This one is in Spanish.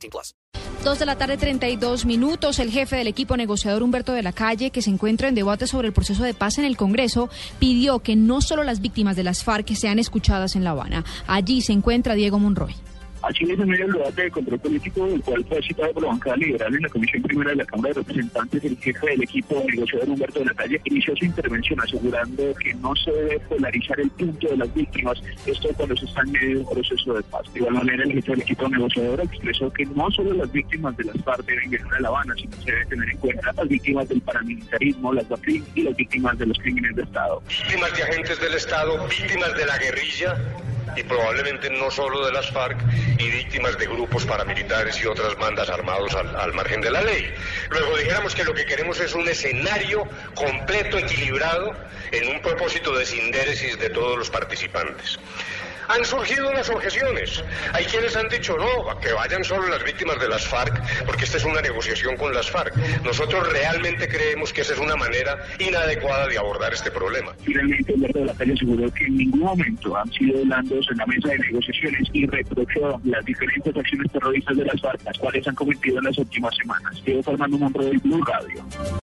18 plus. Dos de la tarde, 32 minutos. El jefe del equipo negociador Humberto de la Calle, que se encuentra en debate sobre el proceso de paz en el Congreso, pidió que no solo las víctimas de las FARC sean escuchadas en La Habana. Allí se encuentra Diego Monroy. Así en medio del debate de control político, del cual fue citado por la bancada liberal en la Comisión Primera de la Cámara de Representantes, el jefe del equipo negociador Humberto de la Calle inició su intervención asegurando que no se debe polarizar el punto de las víctimas, esto cuando se está en medio de un proceso de paz. De igual manera, el jefe del equipo negociador expresó que no solo las víctimas de las FARC deben viajar a La Habana, sino se debe tener en cuenta las víctimas del paramilitarismo, las BACRIM y las víctimas de los crímenes de Estado. Víctimas de agentes del Estado, víctimas de la guerrilla y probablemente no solo de las FARC y víctimas de grupos paramilitares y otras bandas armados al, al, margen de la ley. Luego dijéramos que lo que queremos es un escenario completo, equilibrado, en un propósito de sindéresis de todos los participantes. Han surgido unas objeciones. Hay quienes han dicho no, que vayan solo las víctimas de las FARC, porque esta es una negociación con las FARC. Nosotros realmente creemos que esa es una manera inadecuada de abordar este problema. Finalmente, Humberto de la Calle aseguró que en ningún momento han sido blandos en la mesa de negociaciones y reprochó las diferentes acciones terroristas de las FARC, las cuales han cometido en las últimas semanas. Estoy formando un Monroy Blue Radio.